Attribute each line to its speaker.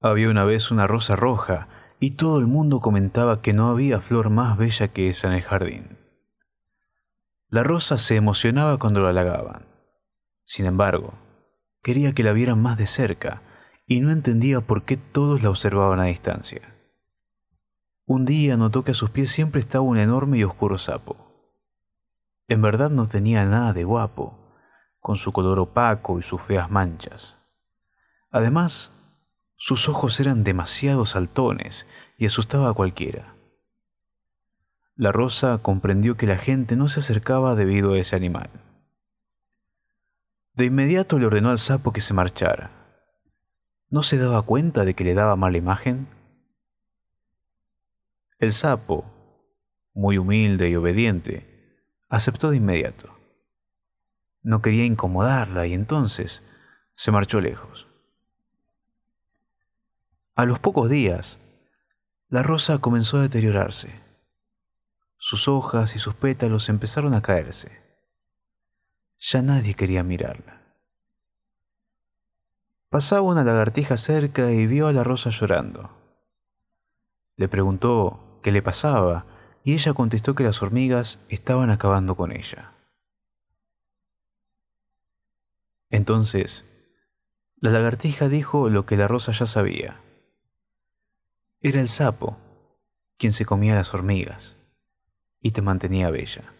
Speaker 1: Había una vez una rosa roja y todo el mundo comentaba que no había flor más bella que esa en el jardín. La rosa se emocionaba cuando la halagaban. Sin embargo, quería que la vieran más de cerca y no entendía por qué todos la observaban a distancia. Un día notó que a sus pies siempre estaba un enorme y oscuro sapo. En verdad no tenía nada de guapo, con su color opaco y sus feas manchas. Además, sus ojos eran demasiado saltones y asustaba a cualquiera. La rosa comprendió que la gente no se acercaba debido a ese animal. De inmediato le ordenó al sapo que se marchara. ¿No se daba cuenta de que le daba mala imagen? El sapo, muy humilde y obediente, aceptó de inmediato. No quería incomodarla y entonces se marchó lejos. A los pocos días, la rosa comenzó a deteriorarse. Sus hojas y sus pétalos empezaron a caerse. Ya nadie quería mirarla. Pasaba una lagartija cerca y vio a la rosa llorando. Le preguntó qué le pasaba y ella contestó que las hormigas estaban acabando con ella. Entonces, la lagartija dijo lo que la rosa ya sabía. Era el sapo quien se comía las hormigas y te mantenía bella.